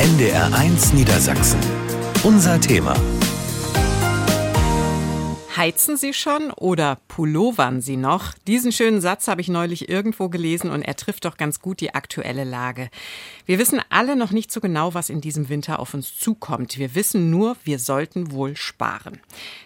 NDR1 Niedersachsen. Unser Thema. Heizen Sie schon oder pullovern Sie noch? Diesen schönen Satz habe ich neulich irgendwo gelesen und er trifft doch ganz gut die aktuelle Lage. Wir wissen alle noch nicht so genau, was in diesem Winter auf uns zukommt. Wir wissen nur, wir sollten wohl sparen.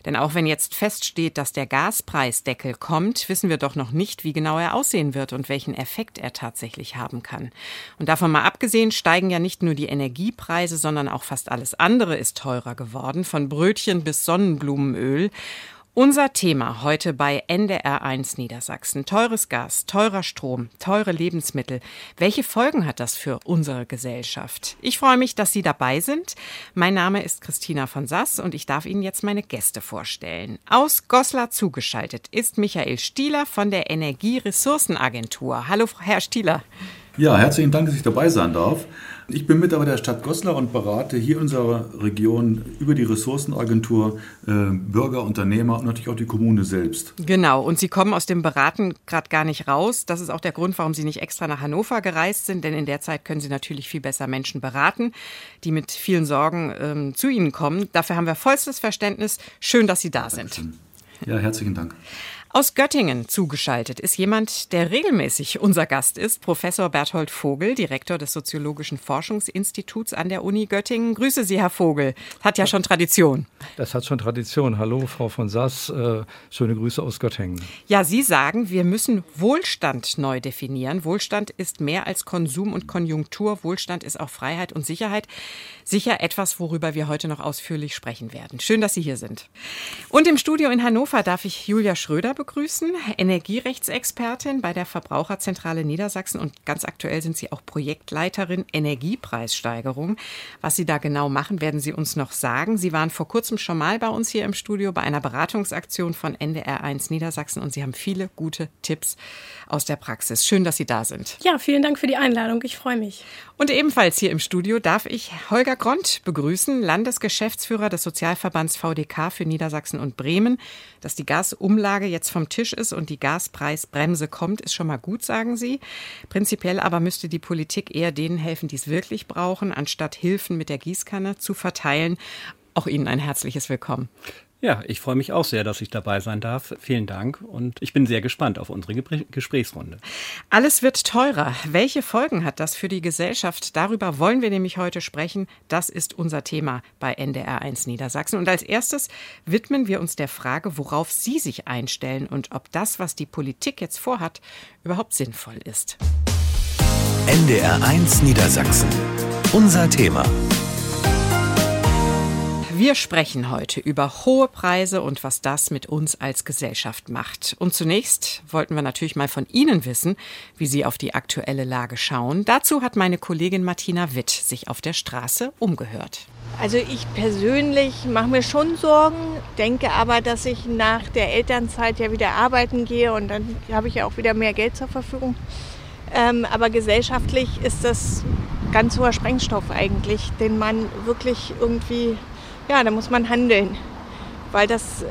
Denn auch wenn jetzt feststeht, dass der Gaspreisdeckel kommt, wissen wir doch noch nicht, wie genau er aussehen wird und welchen Effekt er tatsächlich haben kann. Und davon mal abgesehen steigen ja nicht nur die Energiepreise, sondern auch fast alles andere ist teurer geworden, von Brötchen bis Sonnenblumenöl. Unser Thema heute bei NDR1 Niedersachsen. Teures Gas, teurer Strom, teure Lebensmittel. Welche Folgen hat das für unsere Gesellschaft? Ich freue mich, dass Sie dabei sind. Mein Name ist Christina von Sass und ich darf Ihnen jetzt meine Gäste vorstellen. Aus Goslar zugeschaltet ist Michael Stieler von der Energieressourcenagentur. Hallo, Herr Stieler. Ja, herzlichen Dank, dass ich dabei sein darf. Ich bin Mitarbeiter der Stadt Goslar und berate hier in unserer Region über die Ressourcenagentur äh, Bürger, Unternehmer und natürlich auch die Kommune selbst. Genau, und Sie kommen aus dem Beraten gerade gar nicht raus. Das ist auch der Grund, warum Sie nicht extra nach Hannover gereist sind, denn in der Zeit können Sie natürlich viel besser Menschen beraten, die mit vielen Sorgen ähm, zu Ihnen kommen. Dafür haben wir vollstes Verständnis. Schön, dass Sie da sind. Ja, herzlichen Dank. Aus Göttingen zugeschaltet ist jemand, der regelmäßig unser Gast ist, Professor Berthold Vogel, Direktor des Soziologischen Forschungsinstituts an der Uni Göttingen. Grüße Sie, Herr Vogel. Hat ja schon Tradition. Das hat schon Tradition. Hallo, Frau von Sass. Äh, schöne Grüße aus Göttingen. Ja, Sie sagen, wir müssen Wohlstand neu definieren. Wohlstand ist mehr als Konsum und Konjunktur. Wohlstand ist auch Freiheit und Sicherheit. Sicher etwas, worüber wir heute noch ausführlich sprechen werden. Schön, dass Sie hier sind. Und im Studio in Hannover darf ich Julia Schröder begrüßen begrüßen, Energierechtsexpertin bei der Verbraucherzentrale Niedersachsen und ganz aktuell sind Sie auch Projektleiterin Energiepreissteigerung. Was Sie da genau machen, werden Sie uns noch sagen. Sie waren vor kurzem schon mal bei uns hier im Studio bei einer Beratungsaktion von NDR1 Niedersachsen und Sie haben viele gute Tipps aus der Praxis. Schön, dass Sie da sind. Ja, vielen Dank für die Einladung. Ich freue mich. Und ebenfalls hier im Studio darf ich Holger Gront begrüßen, Landesgeschäftsführer des Sozialverbands VDK für Niedersachsen und Bremen. Dass die Gasumlage jetzt vom Tisch ist und die Gaspreisbremse kommt, ist schon mal gut, sagen Sie. Prinzipiell aber müsste die Politik eher denen helfen, die es wirklich brauchen, anstatt Hilfen mit der Gießkanne zu verteilen. Auch Ihnen ein herzliches Willkommen. Ja, ich freue mich auch sehr, dass ich dabei sein darf. Vielen Dank und ich bin sehr gespannt auf unsere Gesprächsrunde. Alles wird teurer. Welche Folgen hat das für die Gesellschaft? Darüber wollen wir nämlich heute sprechen. Das ist unser Thema bei NDR1 Niedersachsen. Und als erstes widmen wir uns der Frage, worauf Sie sich einstellen und ob das, was die Politik jetzt vorhat, überhaupt sinnvoll ist. NDR1 Niedersachsen. Unser Thema. Wir sprechen heute über hohe Preise und was das mit uns als Gesellschaft macht. Und zunächst wollten wir natürlich mal von Ihnen wissen, wie Sie auf die aktuelle Lage schauen. Dazu hat meine Kollegin Martina Witt sich auf der Straße umgehört. Also ich persönlich mache mir schon Sorgen, denke aber, dass ich nach der Elternzeit ja wieder arbeiten gehe und dann habe ich ja auch wieder mehr Geld zur Verfügung. Ähm, aber gesellschaftlich ist das ganz hoher Sprengstoff eigentlich, den man wirklich irgendwie ja, da muss man handeln. Weil das,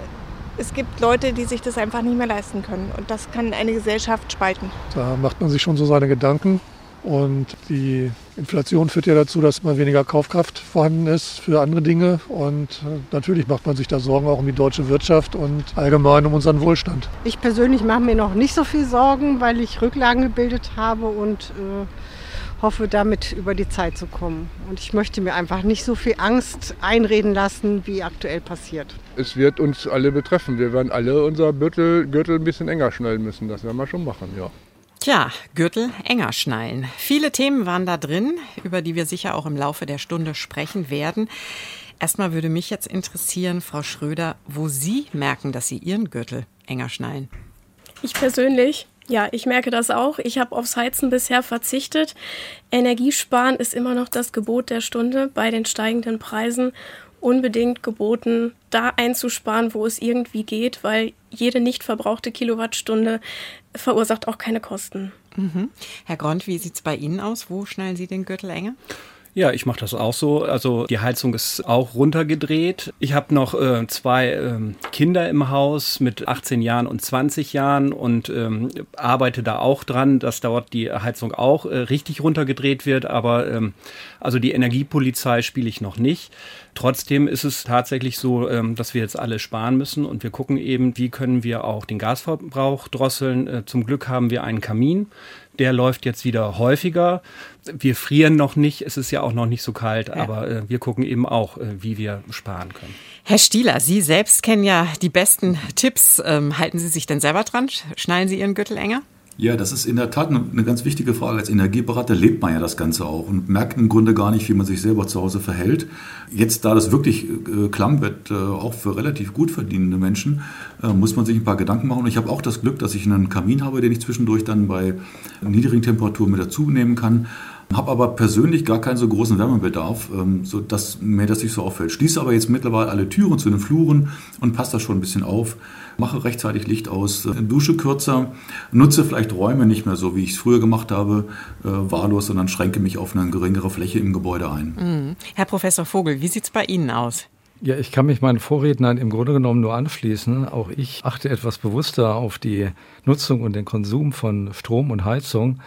es gibt Leute, die sich das einfach nicht mehr leisten können. Und das kann eine Gesellschaft spalten. Da macht man sich schon so seine Gedanken. Und die Inflation führt ja dazu, dass immer weniger Kaufkraft vorhanden ist für andere Dinge. Und äh, natürlich macht man sich da Sorgen auch um die deutsche Wirtschaft und allgemein um unseren Wohlstand. Ich persönlich mache mir noch nicht so viel Sorgen, weil ich Rücklagen gebildet habe und äh, hoffe, damit über die Zeit zu kommen. Und ich möchte mir einfach nicht so viel Angst einreden lassen, wie aktuell passiert. Es wird uns alle betreffen. Wir werden alle unser Gürtel, Gürtel ein bisschen enger schnallen müssen. Das werden wir schon machen, ja. Tja, Gürtel enger schnallen. Viele Themen waren da drin, über die wir sicher auch im Laufe der Stunde sprechen werden. Erstmal würde mich jetzt interessieren, Frau Schröder, wo Sie merken, dass Sie Ihren Gürtel enger schnallen. Ich persönlich ja, ich merke das auch. Ich habe aufs Heizen bisher verzichtet. Energiesparen ist immer noch das Gebot der Stunde bei den steigenden Preisen. Unbedingt geboten, da einzusparen, wo es irgendwie geht, weil jede nicht verbrauchte Kilowattstunde verursacht auch keine Kosten. Mhm. Herr Grond, wie sieht es bei Ihnen aus? Wo schnallen Sie den Gürtel enger? Ja, ich mache das auch so. Also die Heizung ist auch runtergedreht. Ich habe noch äh, zwei ähm, Kinder im Haus mit 18 Jahren und 20 Jahren und ähm, arbeite da auch dran, dass dort die Heizung auch äh, richtig runtergedreht wird. Aber ähm, also die Energiepolizei spiele ich noch nicht. Trotzdem ist es tatsächlich so, ähm, dass wir jetzt alle sparen müssen und wir gucken eben, wie können wir auch den Gasverbrauch drosseln. Äh, zum Glück haben wir einen Kamin. Der läuft jetzt wieder häufiger. Wir frieren noch nicht, es ist ja auch noch nicht so kalt, ja. aber äh, wir gucken eben auch, äh, wie wir sparen können. Herr Stieler, Sie selbst kennen ja die besten Tipps. Ähm, halten Sie sich denn selber dran? Schnallen Sie Ihren Gürtel enger? Ja, das ist in der Tat eine ganz wichtige Frage. Als Energieberater lebt man ja das Ganze auch und merkt im Grunde gar nicht, wie man sich selber zu Hause verhält. Jetzt, da das wirklich äh, klamm wird, äh, auch für relativ gut verdienende Menschen, äh, muss man sich ein paar Gedanken machen. Und ich habe auch das Glück, dass ich einen Kamin habe, den ich zwischendurch dann bei niedrigen Temperaturen mit dazu nehmen kann habe aber persönlich gar keinen so großen Wärmebedarf, ähm, so dass mir das nicht so auffällt. Schließe aber jetzt mittlerweile alle Türen zu den Fluren und passe das schon ein bisschen auf. Mache rechtzeitig Licht aus, äh, dusche kürzer, nutze vielleicht Räume nicht mehr so, wie ich es früher gemacht habe, äh, wahllos, sondern schränke mich auf eine geringere Fläche im Gebäude ein. Mhm. Herr Professor Vogel, wie sieht es bei Ihnen aus? Ja, ich kann mich meinen Vorrednern im Grunde genommen nur anschließen. Auch ich achte etwas bewusster auf die Nutzung und den Konsum von Strom und Heizung.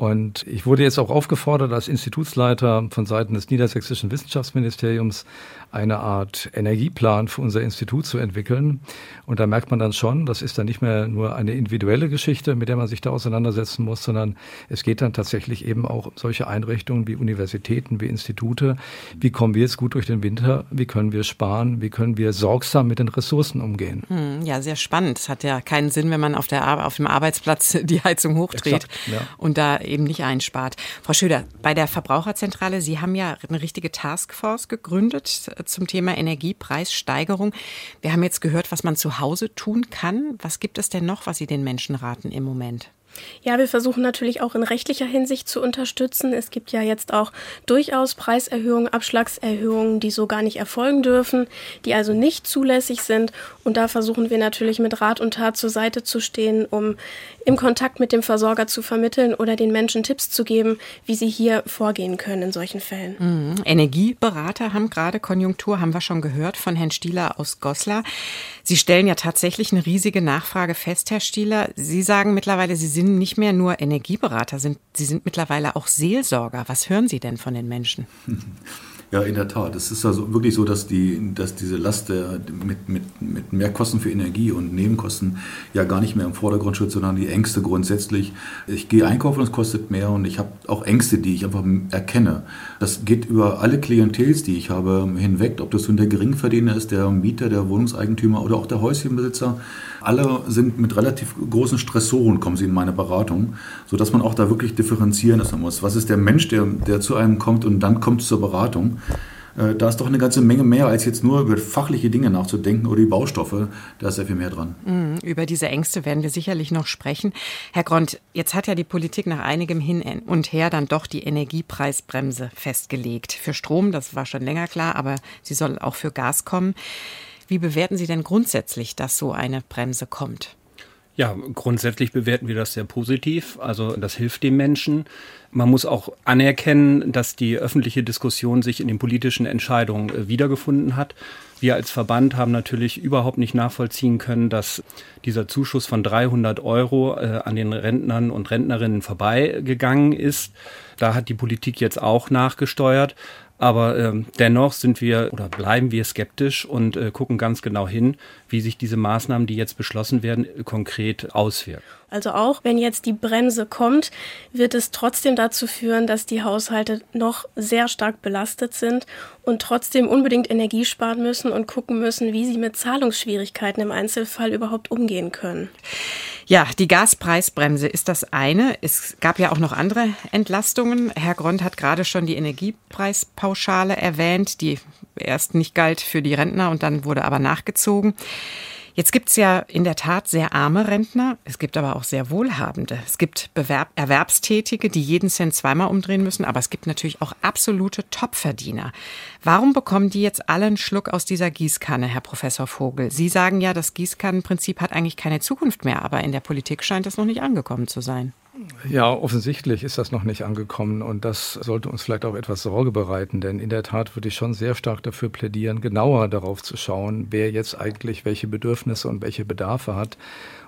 Und ich wurde jetzt auch aufgefordert, als Institutsleiter von Seiten des Niedersächsischen Wissenschaftsministeriums eine Art Energieplan für unser Institut zu entwickeln. Und da merkt man dann schon, das ist dann nicht mehr nur eine individuelle Geschichte, mit der man sich da auseinandersetzen muss, sondern es geht dann tatsächlich eben auch um solche Einrichtungen wie Universitäten, wie Institute. Wie kommen wir jetzt gut durch den Winter? Wie können wir sparen? Wie können wir sorgsam mit den Ressourcen umgehen? Hm, ja, sehr spannend. Es hat ja keinen Sinn, wenn man auf, der, auf dem Arbeitsplatz die Heizung hochdreht Exakt, ja. und da eben nicht einspart. Frau Schöder, bei der Verbraucherzentrale, Sie haben ja eine richtige Taskforce gegründet zum Thema Energiepreissteigerung. Wir haben jetzt gehört, was man zu Hause tun kann. Was gibt es denn noch, was Sie den Menschen raten im Moment? Ja, wir versuchen natürlich auch in rechtlicher Hinsicht zu unterstützen. Es gibt ja jetzt auch durchaus Preiserhöhungen, Abschlagserhöhungen, die so gar nicht erfolgen dürfen, die also nicht zulässig sind. Und da versuchen wir natürlich mit Rat und Tat zur Seite zu stehen, um im Kontakt mit dem Versorger zu vermitteln oder den Menschen Tipps zu geben, wie sie hier vorgehen können in solchen Fällen. Mhm. Energieberater haben gerade Konjunktur, haben wir schon gehört von Herrn Stieler aus Goslar. Sie stellen ja tatsächlich eine riesige Nachfrage fest, Herr Stieler. Sie sagen mittlerweile, Sie sind nicht mehr nur Energieberater, Sie sind mittlerweile auch Seelsorger. Was hören Sie denn von den Menschen? Ja, in der Tat. Es ist also wirklich so, dass, die, dass diese Last der, mit, mit, mit Mehrkosten für Energie und Nebenkosten ja gar nicht mehr im Vordergrund steht, sondern die Ängste grundsätzlich. Ich gehe einkaufen und es kostet mehr und ich habe auch Ängste, die ich einfach erkenne. Das geht über alle Klientels, die ich habe, hinweg, ob das nun der Geringverdiener ist, der Mieter, der Wohnungseigentümer oder auch der Häuschenbesitzer. Alle sind mit relativ großen Stressoren, kommen sie in meine Beratung, sodass man auch da wirklich differenzieren muss. Was ist der Mensch, der, der zu einem kommt und dann kommt zur Beratung? Äh, da ist doch eine ganze Menge mehr, als jetzt nur über fachliche Dinge nachzudenken oder die Baustoffe. Da ist sehr viel mehr dran. Mhm, über diese Ängste werden wir sicherlich noch sprechen. Herr Grond, jetzt hat ja die Politik nach einigem Hin und Her dann doch die Energiepreisbremse festgelegt. Für Strom, das war schon länger klar, aber sie soll auch für Gas kommen. Wie bewerten Sie denn grundsätzlich, dass so eine Bremse kommt? Ja, grundsätzlich bewerten wir das sehr positiv. Also das hilft dem Menschen. Man muss auch anerkennen, dass die öffentliche Diskussion sich in den politischen Entscheidungen äh, wiedergefunden hat. Wir als Verband haben natürlich überhaupt nicht nachvollziehen können, dass dieser Zuschuss von 300 Euro äh, an den Rentnern und Rentnerinnen vorbeigegangen ist. Da hat die Politik jetzt auch nachgesteuert. Aber ähm, dennoch sind wir oder bleiben wir skeptisch und äh, gucken ganz genau hin, wie sich diese Maßnahmen, die jetzt beschlossen werden, konkret auswirken. Also auch wenn jetzt die Bremse kommt, wird es trotzdem dazu führen, dass die Haushalte noch sehr stark belastet sind und trotzdem unbedingt Energie sparen müssen und gucken müssen, wie sie mit Zahlungsschwierigkeiten im Einzelfall überhaupt umgehen können. Ja, die Gaspreisbremse ist das eine. Es gab ja auch noch andere Entlastungen. Herr Grond hat gerade schon die Energiepreispauschale erwähnt, die erst nicht galt für die Rentner und dann wurde aber nachgezogen. Jetzt gibt es ja in der Tat sehr arme Rentner, es gibt aber auch sehr wohlhabende. Es gibt Bewerb Erwerbstätige, die jeden Cent zweimal umdrehen müssen, aber es gibt natürlich auch absolute Topverdiener. Warum bekommen die jetzt alle einen Schluck aus dieser Gießkanne, Herr Professor Vogel? Sie sagen ja, das Gießkannenprinzip hat eigentlich keine Zukunft mehr, aber in der Politik scheint es noch nicht angekommen zu sein. Ja, offensichtlich ist das noch nicht angekommen und das sollte uns vielleicht auch etwas Sorge bereiten, denn in der Tat würde ich schon sehr stark dafür plädieren, genauer darauf zu schauen, wer jetzt eigentlich welche Bedürfnisse und welche Bedarfe hat.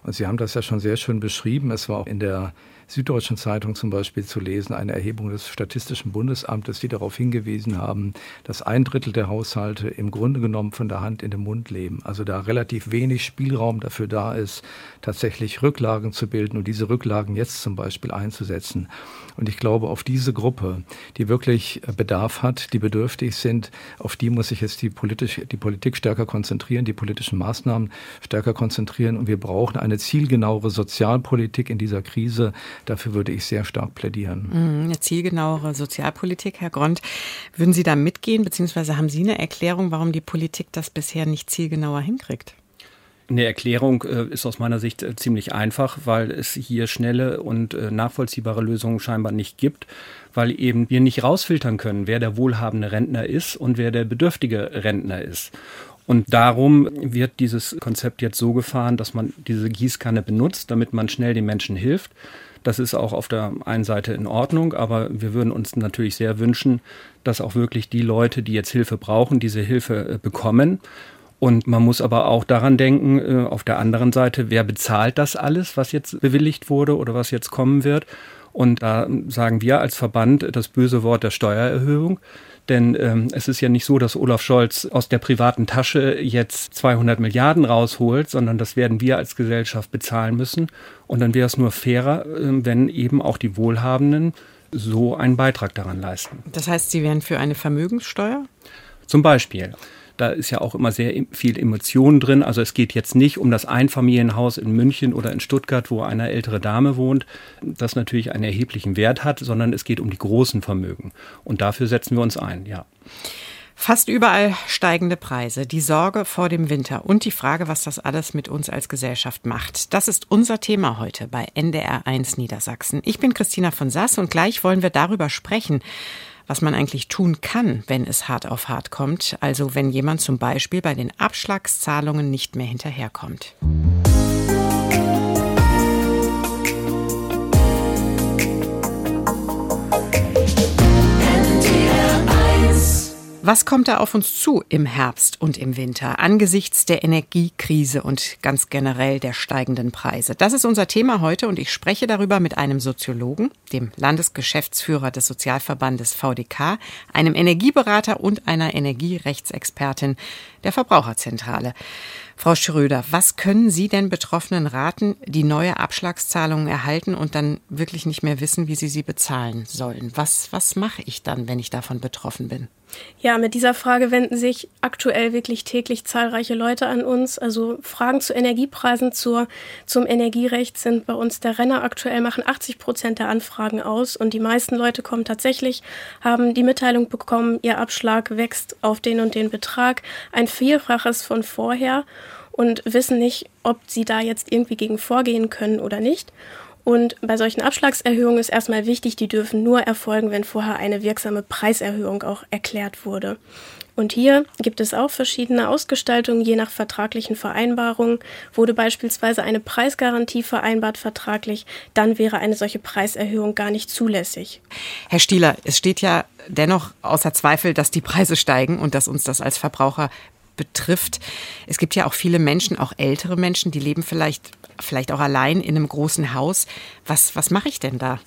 Und Sie haben das ja schon sehr schön beschrieben. Es war auch in der Süddeutschen Zeitung zum Beispiel zu lesen, eine Erhebung des Statistischen Bundesamtes, die darauf hingewiesen haben, dass ein Drittel der Haushalte im Grunde genommen von der Hand in den Mund leben. Also da relativ wenig Spielraum dafür da ist, tatsächlich Rücklagen zu bilden und diese Rücklagen jetzt zum Beispiel einzusetzen. Und ich glaube, auf diese Gruppe, die wirklich Bedarf hat, die bedürftig sind, auf die muss sich jetzt die, politisch, die Politik stärker konzentrieren, die politischen Maßnahmen stärker konzentrieren. Und wir brauchen eine zielgenauere Sozialpolitik in dieser Krise, Dafür würde ich sehr stark plädieren. Mhm, eine zielgenauere Sozialpolitik, Herr Grond. Würden Sie da mitgehen, beziehungsweise haben Sie eine Erklärung, warum die Politik das bisher nicht zielgenauer hinkriegt? Eine Erklärung äh, ist aus meiner Sicht äh, ziemlich einfach, weil es hier schnelle und äh, nachvollziehbare Lösungen scheinbar nicht gibt, weil eben wir nicht rausfiltern können, wer der wohlhabende Rentner ist und wer der bedürftige Rentner ist. Und darum wird dieses Konzept jetzt so gefahren, dass man diese Gießkanne benutzt, damit man schnell den Menschen hilft. Das ist auch auf der einen Seite in Ordnung, aber wir würden uns natürlich sehr wünschen, dass auch wirklich die Leute, die jetzt Hilfe brauchen, diese Hilfe äh, bekommen. Und man muss aber auch daran denken, äh, auf der anderen Seite, wer bezahlt das alles, was jetzt bewilligt wurde oder was jetzt kommen wird? Und da sagen wir als Verband das böse Wort der Steuererhöhung. Denn ähm, es ist ja nicht so, dass Olaf Scholz aus der privaten Tasche jetzt 200 Milliarden rausholt, sondern das werden wir als Gesellschaft bezahlen müssen. Und dann wäre es nur fairer, äh, wenn eben auch die Wohlhabenden so einen Beitrag daran leisten. Das heißt, Sie wären für eine Vermögenssteuer? Zum Beispiel. Da ist ja auch immer sehr viel Emotion drin. Also es geht jetzt nicht um das Einfamilienhaus in München oder in Stuttgart, wo eine ältere Dame wohnt, das natürlich einen erheblichen Wert hat, sondern es geht um die großen Vermögen. Und dafür setzen wir uns ein, ja. Fast überall steigende Preise, die Sorge vor dem Winter und die Frage, was das alles mit uns als Gesellschaft macht. Das ist unser Thema heute bei NDR1 Niedersachsen. Ich bin Christina von Sass und gleich wollen wir darüber sprechen, was man eigentlich tun kann, wenn es hart auf hart kommt, also wenn jemand zum Beispiel bei den Abschlagszahlungen nicht mehr hinterherkommt. Was kommt da auf uns zu im Herbst und im Winter angesichts der Energiekrise und ganz generell der steigenden Preise? Das ist unser Thema heute und ich spreche darüber mit einem Soziologen, dem Landesgeschäftsführer des Sozialverbandes VDK, einem Energieberater und einer Energierechtsexpertin der Verbraucherzentrale. Frau Schröder, was können Sie denn Betroffenen raten, die neue Abschlagszahlungen erhalten und dann wirklich nicht mehr wissen, wie sie sie bezahlen sollen? Was, was mache ich dann, wenn ich davon betroffen bin? Ja, mit dieser Frage wenden sich aktuell wirklich täglich zahlreiche Leute an uns. Also Fragen zu Energiepreisen, zur, zum Energierecht sind bei uns der Renner. Aktuell machen 80 Prozent der Anfragen aus und die meisten Leute kommen tatsächlich, haben die Mitteilung bekommen, ihr Abschlag wächst auf den und den Betrag, ein Vielfaches von vorher und wissen nicht, ob sie da jetzt irgendwie gegen vorgehen können oder nicht. Und bei solchen Abschlagserhöhungen ist erstmal wichtig, die dürfen nur erfolgen, wenn vorher eine wirksame Preiserhöhung auch erklärt wurde. Und hier gibt es auch verschiedene Ausgestaltungen je nach vertraglichen Vereinbarungen. Wurde beispielsweise eine Preisgarantie vereinbart vertraglich, dann wäre eine solche Preiserhöhung gar nicht zulässig. Herr Stieler, es steht ja dennoch außer Zweifel, dass die Preise steigen und dass uns das als Verbraucher betrifft. Es gibt ja auch viele Menschen, auch ältere Menschen, die leben vielleicht, vielleicht auch allein in einem großen Haus. Was, was mache ich denn da?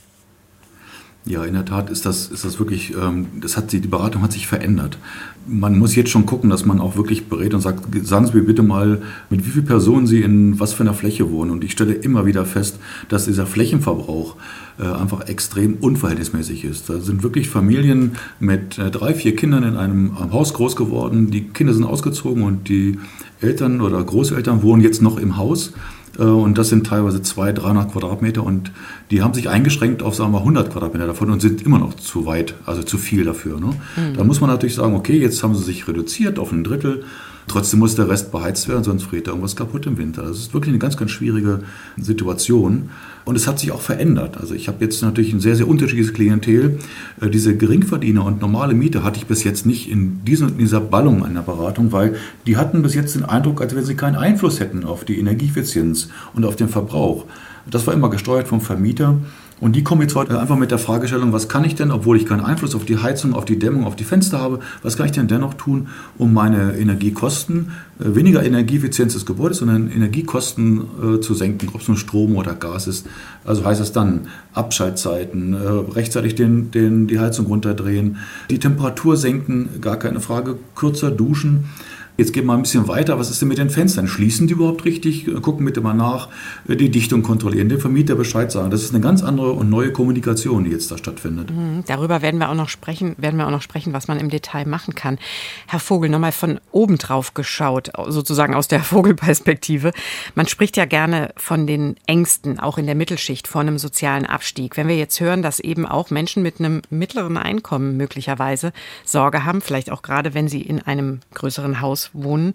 Ja, in der Tat ist das, ist das wirklich, ähm, das hat die Beratung hat sich verändert. Man muss jetzt schon gucken, dass man auch wirklich berät und sagt, sagen Sie mir bitte mal, mit wie vielen Personen Sie in was für einer Fläche wohnen. Und ich stelle immer wieder fest, dass dieser Flächenverbrauch äh, einfach extrem unverhältnismäßig ist. Da sind wirklich Familien mit äh, drei, vier Kindern in einem Haus groß geworden. Die Kinder sind ausgezogen und die Eltern oder Großeltern wohnen jetzt noch im Haus. Äh, und das sind teilweise 200, 300 Quadratmeter und die haben sich eingeschränkt auf, sagen wir, 100 Quadratmeter davon und sind immer noch zu weit, also zu viel dafür. Ne? Mhm. Da muss man natürlich sagen, okay, jetzt haben sie sich reduziert auf ein Drittel. Trotzdem muss der Rest beheizt werden, sonst friert da irgendwas kaputt im Winter. Das ist wirklich eine ganz, ganz schwierige Situation. Und es hat sich auch verändert. Also ich habe jetzt natürlich ein sehr, sehr unterschiedliches Klientel. Äh, diese Geringverdiener und normale Miete hatte ich bis jetzt nicht in dieser, in dieser Ballung einer Beratung, weil die hatten bis jetzt den Eindruck, als wenn sie keinen Einfluss hätten auf die Energieeffizienz und auf den Verbrauch. Das war immer gesteuert vom Vermieter. Und die kommen jetzt heute einfach mit der Fragestellung, was kann ich denn, obwohl ich keinen Einfluss auf die Heizung, auf die Dämmung, auf die Fenster habe, was kann ich denn dennoch tun, um meine Energiekosten, äh, weniger Energieeffizienz des Gebäudes, sondern Energiekosten äh, zu senken, ob es nun Strom oder Gas ist. Also heißt es dann Abschaltzeiten, äh, rechtzeitig den, den, die Heizung runterdrehen, die Temperatur senken, gar keine Frage, kürzer duschen. Jetzt gehen wir mal ein bisschen weiter. Was ist denn mit den Fenstern? Schließen die überhaupt richtig? Gucken bitte mal nach, die Dichtung kontrollieren, dem Vermieter Bescheid sagen. Das ist eine ganz andere und neue Kommunikation, die jetzt da stattfindet. Mhm, darüber werden wir auch noch sprechen, werden wir auch noch sprechen, was man im Detail machen kann. Herr Vogel, nochmal von oben drauf geschaut, sozusagen aus der Vogelperspektive. Man spricht ja gerne von den Ängsten, auch in der Mittelschicht, vor einem sozialen Abstieg. Wenn wir jetzt hören, dass eben auch Menschen mit einem mittleren Einkommen möglicherweise Sorge haben, vielleicht auch gerade, wenn sie in einem größeren Haus wohnen.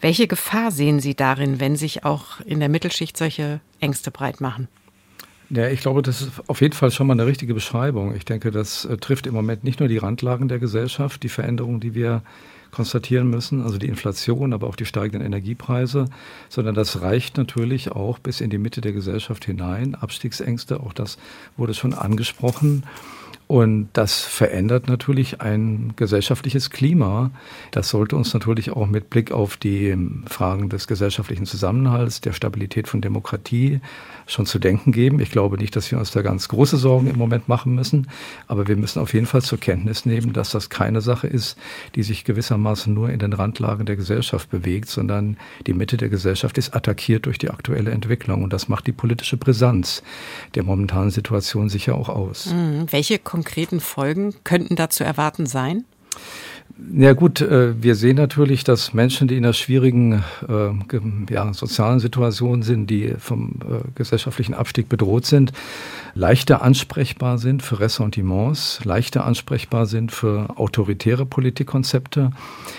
Welche Gefahr sehen Sie darin, wenn sich auch in der Mittelschicht solche Ängste breit machen? Ja, ich glaube, das ist auf jeden Fall schon mal eine richtige Beschreibung. Ich denke, das äh, trifft im Moment nicht nur die Randlagen der Gesellschaft, die Veränderungen, die wir konstatieren müssen, also die Inflation, aber auch die steigenden Energiepreise, sondern das reicht natürlich auch bis in die Mitte der Gesellschaft hinein. Abstiegsängste, auch das wurde schon angesprochen. Und das verändert natürlich ein gesellschaftliches Klima. Das sollte uns natürlich auch mit Blick auf die Fragen des gesellschaftlichen Zusammenhalts, der Stabilität von Demokratie schon zu denken geben. Ich glaube nicht, dass wir uns da ganz große Sorgen im Moment machen müssen, aber wir müssen auf jeden Fall zur Kenntnis nehmen, dass das keine Sache ist, die sich gewissermaßen nur in den Randlagen der Gesellschaft bewegt, sondern die Mitte der Gesellschaft ist attackiert durch die aktuelle Entwicklung und das macht die politische Brisanz der momentanen Situation sicher auch aus. Mhm. Welche konkreten Folgen könnten da zu erwarten sein? Ja gut, äh, wir sehen natürlich, dass Menschen, die in einer schwierigen äh, ja, sozialen Situation sind, die vom äh, gesellschaftlichen Abstieg bedroht sind, leichter ansprechbar sind für Ressentiments, leichter ansprechbar sind für autoritäre Politikkonzepte,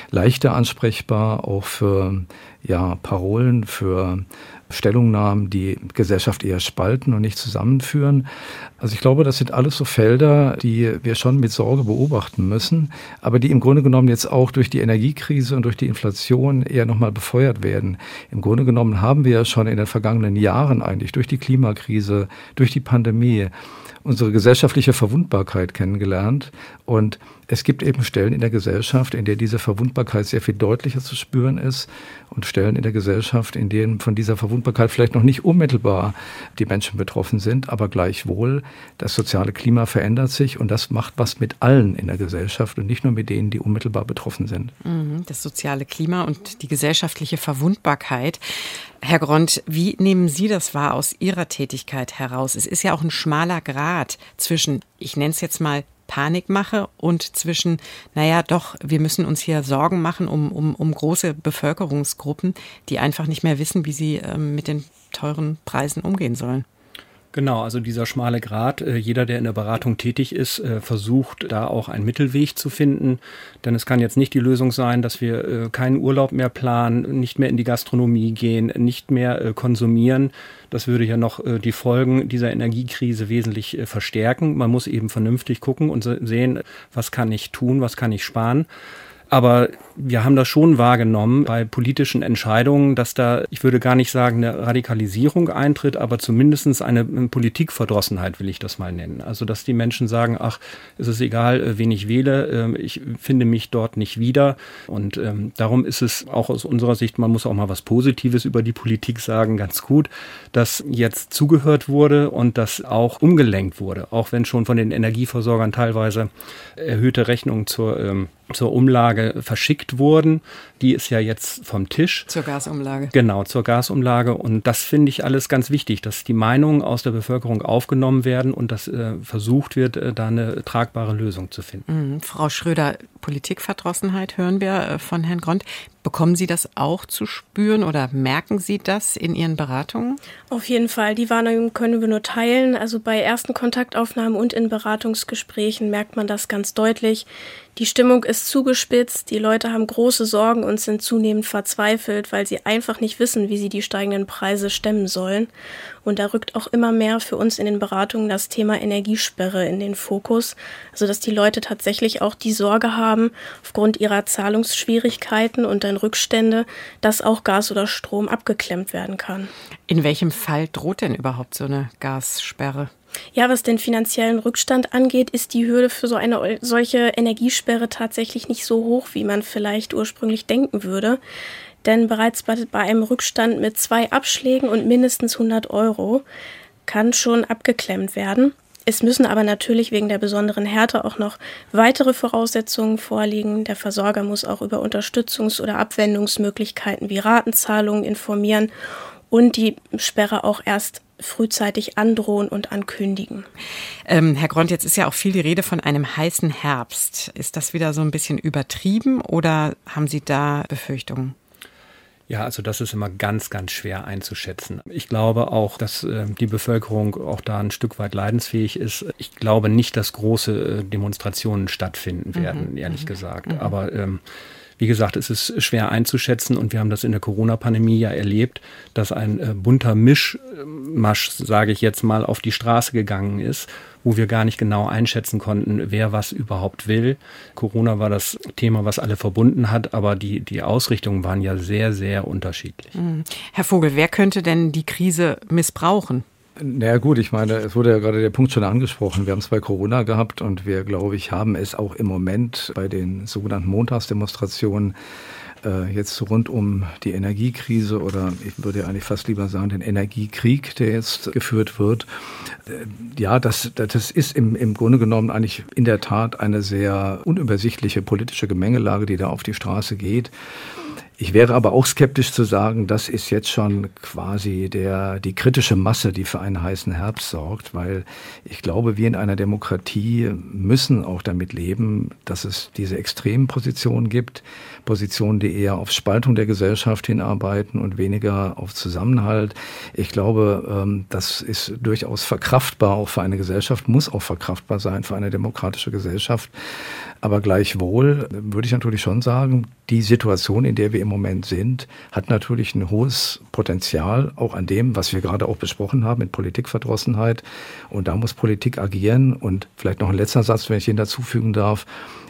leichter ansprechbar auch für ja, Parolen, für Stellungnahmen, die Gesellschaft eher spalten und nicht zusammenführen. Also ich glaube, das sind alles so Felder, die wir schon mit Sorge beobachten müssen, aber die im Grunde genommen jetzt auch durch die Energiekrise und durch die Inflation eher nochmal befeuert werden. Im Grunde genommen haben wir ja schon in den vergangenen Jahren eigentlich durch die Klimakrise, durch die Pandemie unsere gesellschaftliche Verwundbarkeit kennengelernt und es gibt eben Stellen in der Gesellschaft, in der diese Verwundbarkeit sehr viel deutlicher zu spüren ist und Stellen in der Gesellschaft, in denen von dieser Verwundbarkeit vielleicht noch nicht unmittelbar die Menschen betroffen sind, aber gleichwohl das soziale Klima verändert sich und das macht was mit allen in der Gesellschaft und nicht nur mit denen, die unmittelbar betroffen sind. Mhm, das soziale Klima und die gesellschaftliche Verwundbarkeit. Herr Grond, wie nehmen Sie das wahr aus Ihrer Tätigkeit heraus? Es ist ja auch ein schmaler Grad zwischen, ich nenne es jetzt mal Panikmache und zwischen, naja, doch, wir müssen uns hier Sorgen machen um, um, um große Bevölkerungsgruppen, die einfach nicht mehr wissen, wie sie ähm, mit den teuren Preisen umgehen sollen. Genau, also dieser schmale Grat. Äh, jeder, der in der Beratung tätig ist, äh, versucht da auch einen Mittelweg zu finden. Denn es kann jetzt nicht die Lösung sein, dass wir äh, keinen Urlaub mehr planen, nicht mehr in die Gastronomie gehen, nicht mehr konsumieren. Das würde ja noch die Folgen dieser Energiekrise wesentlich verstärken. Man muss eben vernünftig gucken und sehen, was kann ich tun, was kann ich sparen. Aber wir haben das schon wahrgenommen bei politischen Entscheidungen, dass da, ich würde gar nicht sagen, eine Radikalisierung eintritt, aber zumindestens eine Politikverdrossenheit will ich das mal nennen. Also, dass die Menschen sagen, ach, es ist egal, äh, wen ich wähle, ähm, ich finde mich dort nicht wieder. Und ähm, darum ist es auch aus unserer Sicht, man muss auch mal was Positives über die Politik sagen, ganz gut, dass jetzt zugehört wurde und dass auch umgelenkt wurde, auch wenn schon von den Energieversorgern teilweise erhöhte Rechnungen zur ähm, zur Umlage verschickt wurden. Die ist ja jetzt vom Tisch. Zur Gasumlage. Genau, zur Gasumlage. Und das finde ich alles ganz wichtig, dass die Meinungen aus der Bevölkerung aufgenommen werden und dass äh, versucht wird, äh, da eine tragbare Lösung zu finden. Mhm. Frau Schröder, Politikverdrossenheit hören wir äh, von Herrn Grond. Bekommen Sie das auch zu spüren oder merken Sie das in Ihren Beratungen? Auf jeden Fall. Die Warnungen können wir nur teilen. Also bei ersten Kontaktaufnahmen und in Beratungsgesprächen merkt man das ganz deutlich. Die Stimmung ist zugespitzt, die Leute haben große Sorgen und sind zunehmend verzweifelt, weil sie einfach nicht wissen, wie sie die steigenden Preise stemmen sollen. Und da rückt auch immer mehr für uns in den Beratungen das Thema Energiesperre in den Fokus. Also dass die Leute tatsächlich auch die Sorge haben, aufgrund ihrer Zahlungsschwierigkeiten und dann Rückstände, dass auch Gas oder Strom abgeklemmt werden kann. In welchem Fall droht denn überhaupt so eine Gassperre? Ja, was den finanziellen Rückstand angeht, ist die Hürde für so eine solche Energiesperre tatsächlich nicht so hoch, wie man vielleicht ursprünglich denken würde. Denn bereits bei, bei einem Rückstand mit zwei Abschlägen und mindestens 100 Euro kann schon abgeklemmt werden. Es müssen aber natürlich wegen der besonderen Härte auch noch weitere Voraussetzungen vorliegen. Der Versorger muss auch über Unterstützungs- oder Abwendungsmöglichkeiten wie Ratenzahlungen informieren und die Sperre auch erst frühzeitig androhen und ankündigen. Ähm, Herr Gront, jetzt ist ja auch viel die Rede von einem heißen Herbst. Ist das wieder so ein bisschen übertrieben oder haben Sie da Befürchtungen? Ja, also das ist immer ganz, ganz schwer einzuschätzen. Ich glaube auch, dass äh, die Bevölkerung auch da ein Stück weit leidensfähig ist. Ich glaube nicht, dass große äh, Demonstrationen stattfinden werden, mhm. ehrlich mhm. gesagt. Mhm. Aber ähm, wie gesagt, es ist schwer einzuschätzen und wir haben das in der Corona-Pandemie ja erlebt, dass ein äh, bunter Mischmasch, sage ich jetzt mal, auf die Straße gegangen ist, wo wir gar nicht genau einschätzen konnten, wer was überhaupt will. Corona war das Thema, was alle verbunden hat, aber die, die Ausrichtungen waren ja sehr, sehr unterschiedlich. Mhm. Herr Vogel, wer könnte denn die Krise missbrauchen? Naja gut, ich meine, es wurde ja gerade der Punkt schon angesprochen. Wir haben es bei Corona gehabt und wir, glaube ich, haben es auch im Moment bei den sogenannten Montagsdemonstrationen äh, jetzt rund um die Energiekrise oder ich würde eigentlich fast lieber sagen den Energiekrieg, der jetzt geführt wird. Äh, ja, das, das ist im, im Grunde genommen eigentlich in der Tat eine sehr unübersichtliche politische Gemengelage, die da auf die Straße geht. Ich wäre aber auch skeptisch zu sagen, das ist jetzt schon quasi der, die kritische Masse, die für einen heißen Herbst sorgt, weil ich glaube, wir in einer Demokratie müssen auch damit leben, dass es diese extremen Positionen gibt, Positionen, die eher auf Spaltung der Gesellschaft hinarbeiten und weniger auf Zusammenhalt. Ich glaube, ähm, das ist durchaus verkraftbar, auch für eine Gesellschaft, muss auch verkraftbar sein für eine demokratische Gesellschaft. Aber gleichwohl würde ich natürlich schon sagen, die Situation, in der wir im Moment sind, hat natürlich ein hohes Potenzial, auch an dem, was wir gerade auch besprochen haben, mit Politikverdrossenheit. Und da muss Politik agieren. Und vielleicht noch ein letzter Satz, wenn ich ihn dazufügen darf.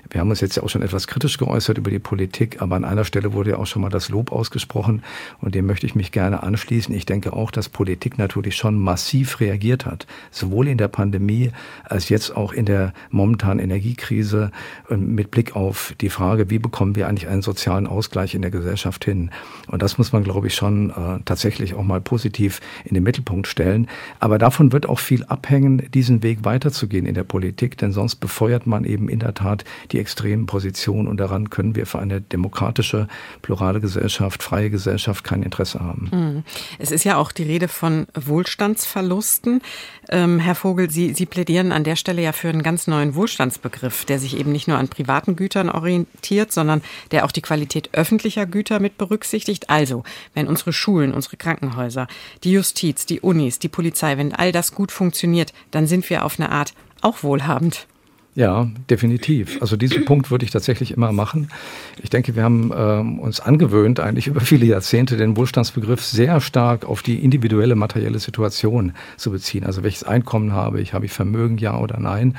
Wir haben uns jetzt ja auch schon etwas kritisch geäußert über die Politik, aber an einer Stelle wurde ja auch schon mal das Lob ausgesprochen und dem möchte ich mich gerne anschließen. Ich denke auch, dass Politik natürlich schon massiv reagiert hat, sowohl in der Pandemie als jetzt auch in der momentanen Energiekrise mit Blick auf die Frage, wie bekommen wir eigentlich einen sozialen Ausgleich in der Gesellschaft hin. Und das muss man, glaube ich, schon äh, tatsächlich auch mal positiv in den Mittelpunkt stellen. Aber davon wird auch viel abhängen, diesen Weg weiterzugehen in der Politik, denn sonst befeuert man eben in der Tat die die extremen Positionen und daran können wir für eine demokratische, plurale Gesellschaft, freie Gesellschaft kein Interesse haben. Mhm. Es ist ja auch die Rede von Wohlstandsverlusten. Ähm, Herr Vogel, Sie, Sie plädieren an der Stelle ja für einen ganz neuen Wohlstandsbegriff, der sich eben nicht nur an privaten Gütern orientiert, sondern der auch die Qualität öffentlicher Güter mit berücksichtigt. Also, wenn unsere Schulen, unsere Krankenhäuser, die Justiz, die Unis, die Polizei, wenn all das gut funktioniert, dann sind wir auf eine Art auch wohlhabend. Ja, definitiv. Also diesen Punkt würde ich tatsächlich immer machen. Ich denke, wir haben ähm, uns angewöhnt, eigentlich über viele Jahrzehnte den Wohlstandsbegriff sehr stark auf die individuelle materielle Situation zu beziehen. Also welches Einkommen habe ich, habe ich Vermögen, ja oder nein.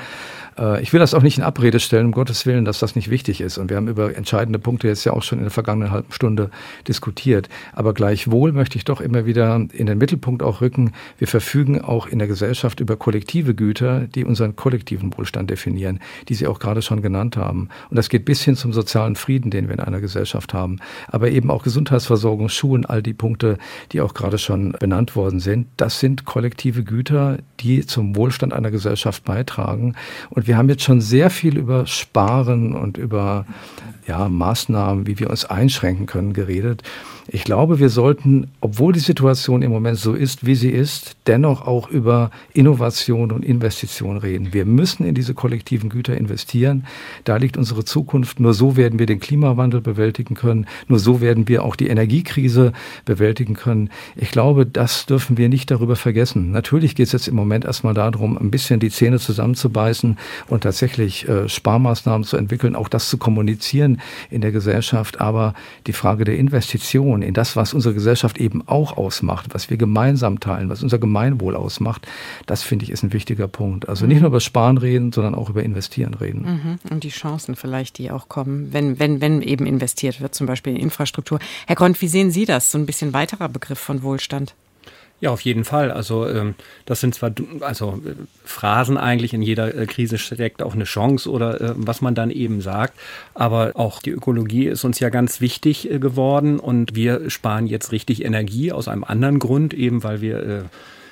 Äh, ich will das auch nicht in Abrede stellen, um Gottes Willen, dass das nicht wichtig ist. Und wir haben über entscheidende Punkte jetzt ja auch schon in der vergangenen halben Stunde diskutiert. Aber gleichwohl möchte ich doch immer wieder in den Mittelpunkt auch rücken. Wir verfügen auch in der Gesellschaft über kollektive Güter, die unseren kollektiven Wohlstand definieren, die Sie auch gerade schon genannt haben. Und das geht bis hin zum sozialen Frieden, den wir in einer Gesellschaft haben. Aber eben auch Gesundheitsversorgung, Schulen, all die Punkte, die auch gerade schon benannt worden sind. Das sind kollektive Güter, die zum Wohlstand einer Gesellschaft beitragen. Und wir haben jetzt schon sehr viel über Sparen und über ja, Maßnahmen, wie wir uns einschränken können, geredet. Ich glaube, wir sollten, obwohl die Situation im Moment so ist, wie sie ist, dennoch auch über Innovation und Investition reden. Wir müssen in diese kollektiven Güter investieren. Da liegt unsere Zukunft. Nur so werden wir den Klimawandel bewältigen können. Nur so werden wir auch die Energiekrise bewältigen können. Ich glaube, das dürfen wir nicht darüber vergessen. Natürlich geht es jetzt im Moment erstmal darum, ein bisschen die Zähne zusammenzubeißen und tatsächlich äh, Sparmaßnahmen zu entwickeln, auch das zu kommunizieren in der Gesellschaft. Aber die Frage der Investition Investition in das, was unsere Gesellschaft eben auch ausmacht, was wir gemeinsam teilen, was unser Gemeinwohl ausmacht, das finde ich ist ein wichtiger Punkt. Also nicht nur über Sparen reden, sondern auch über Investieren reden. Mhm. Und die Chancen vielleicht, die auch kommen, wenn, wenn, wenn eben investiert wird, zum Beispiel in Infrastruktur. Herr Grund, wie sehen Sie das? So ein bisschen weiterer Begriff von Wohlstand. Ja, auf jeden Fall. Also ähm, das sind zwar also äh, Phrasen eigentlich in jeder äh, Krise steckt auch eine Chance oder äh, was man dann eben sagt, aber auch die Ökologie ist uns ja ganz wichtig äh, geworden und wir sparen jetzt richtig Energie aus einem anderen Grund eben, weil wir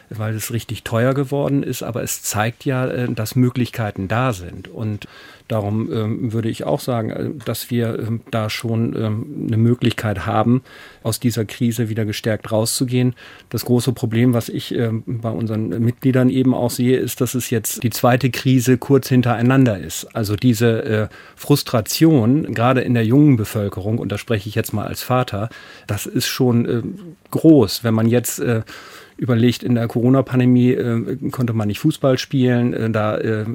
weil es richtig teuer geworden ist, aber es zeigt ja, äh, dass Möglichkeiten da sind. Und darum ähm, würde ich auch sagen, äh, dass wir ähm, da schon ähm, eine Möglichkeit haben, aus dieser Krise wieder gestärkt rauszugehen. Das große Problem, was ich bei unseren Mitgliedern eben auch sehe, ist, dass es jetzt die zweite Krise kurz hintereinander ist. Also diese äh, Frustration, gerade in der jungen Bevölkerung, und da spreche ich jetzt mal als Vater, das ist schon groß, wenn man jetzt überlegt, in der Corona-Pandemie äh, konnte man nicht Fußball spielen, äh, da äh,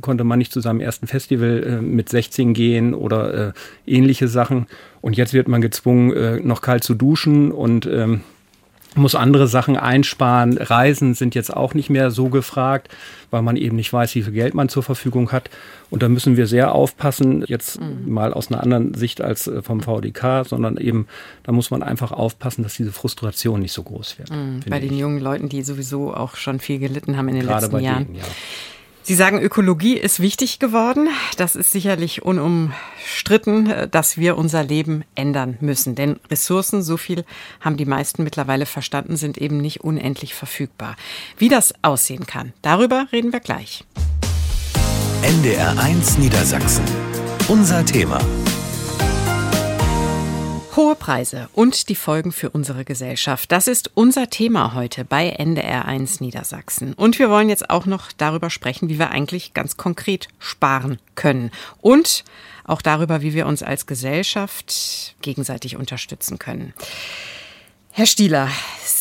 konnte man nicht zu seinem ersten Festival äh, mit 16 gehen oder äh, ähnliche Sachen. Und jetzt wird man gezwungen, äh, noch kalt zu duschen und ähm, muss andere Sachen einsparen. Reisen sind jetzt auch nicht mehr so gefragt, weil man eben nicht weiß, wie viel Geld man zur Verfügung hat. Und da müssen wir sehr aufpassen, jetzt mhm. mal aus einer anderen Sicht als äh, vom VDK, sondern eben, da muss man einfach aufpassen, dass diese Frustration nicht so groß wird. Mhm. Bei den jungen Leuten, die sowieso auch schon viel gelitten haben in den Gerade letzten Jahren. Denen, ja. Sie sagen, Ökologie ist wichtig geworden. Das ist sicherlich unumstritten, dass wir unser Leben ändern müssen. Denn Ressourcen, so viel haben die meisten mittlerweile verstanden, sind eben nicht unendlich verfügbar. Wie das aussehen kann, darüber reden wir gleich. NDR1 Niedersachsen. Unser Thema. Hohe Preise und die Folgen für unsere Gesellschaft. Das ist unser Thema heute bei NDR1 Niedersachsen. Und wir wollen jetzt auch noch darüber sprechen, wie wir eigentlich ganz konkret sparen können. Und auch darüber, wie wir uns als Gesellschaft gegenseitig unterstützen können. Herr Stieler,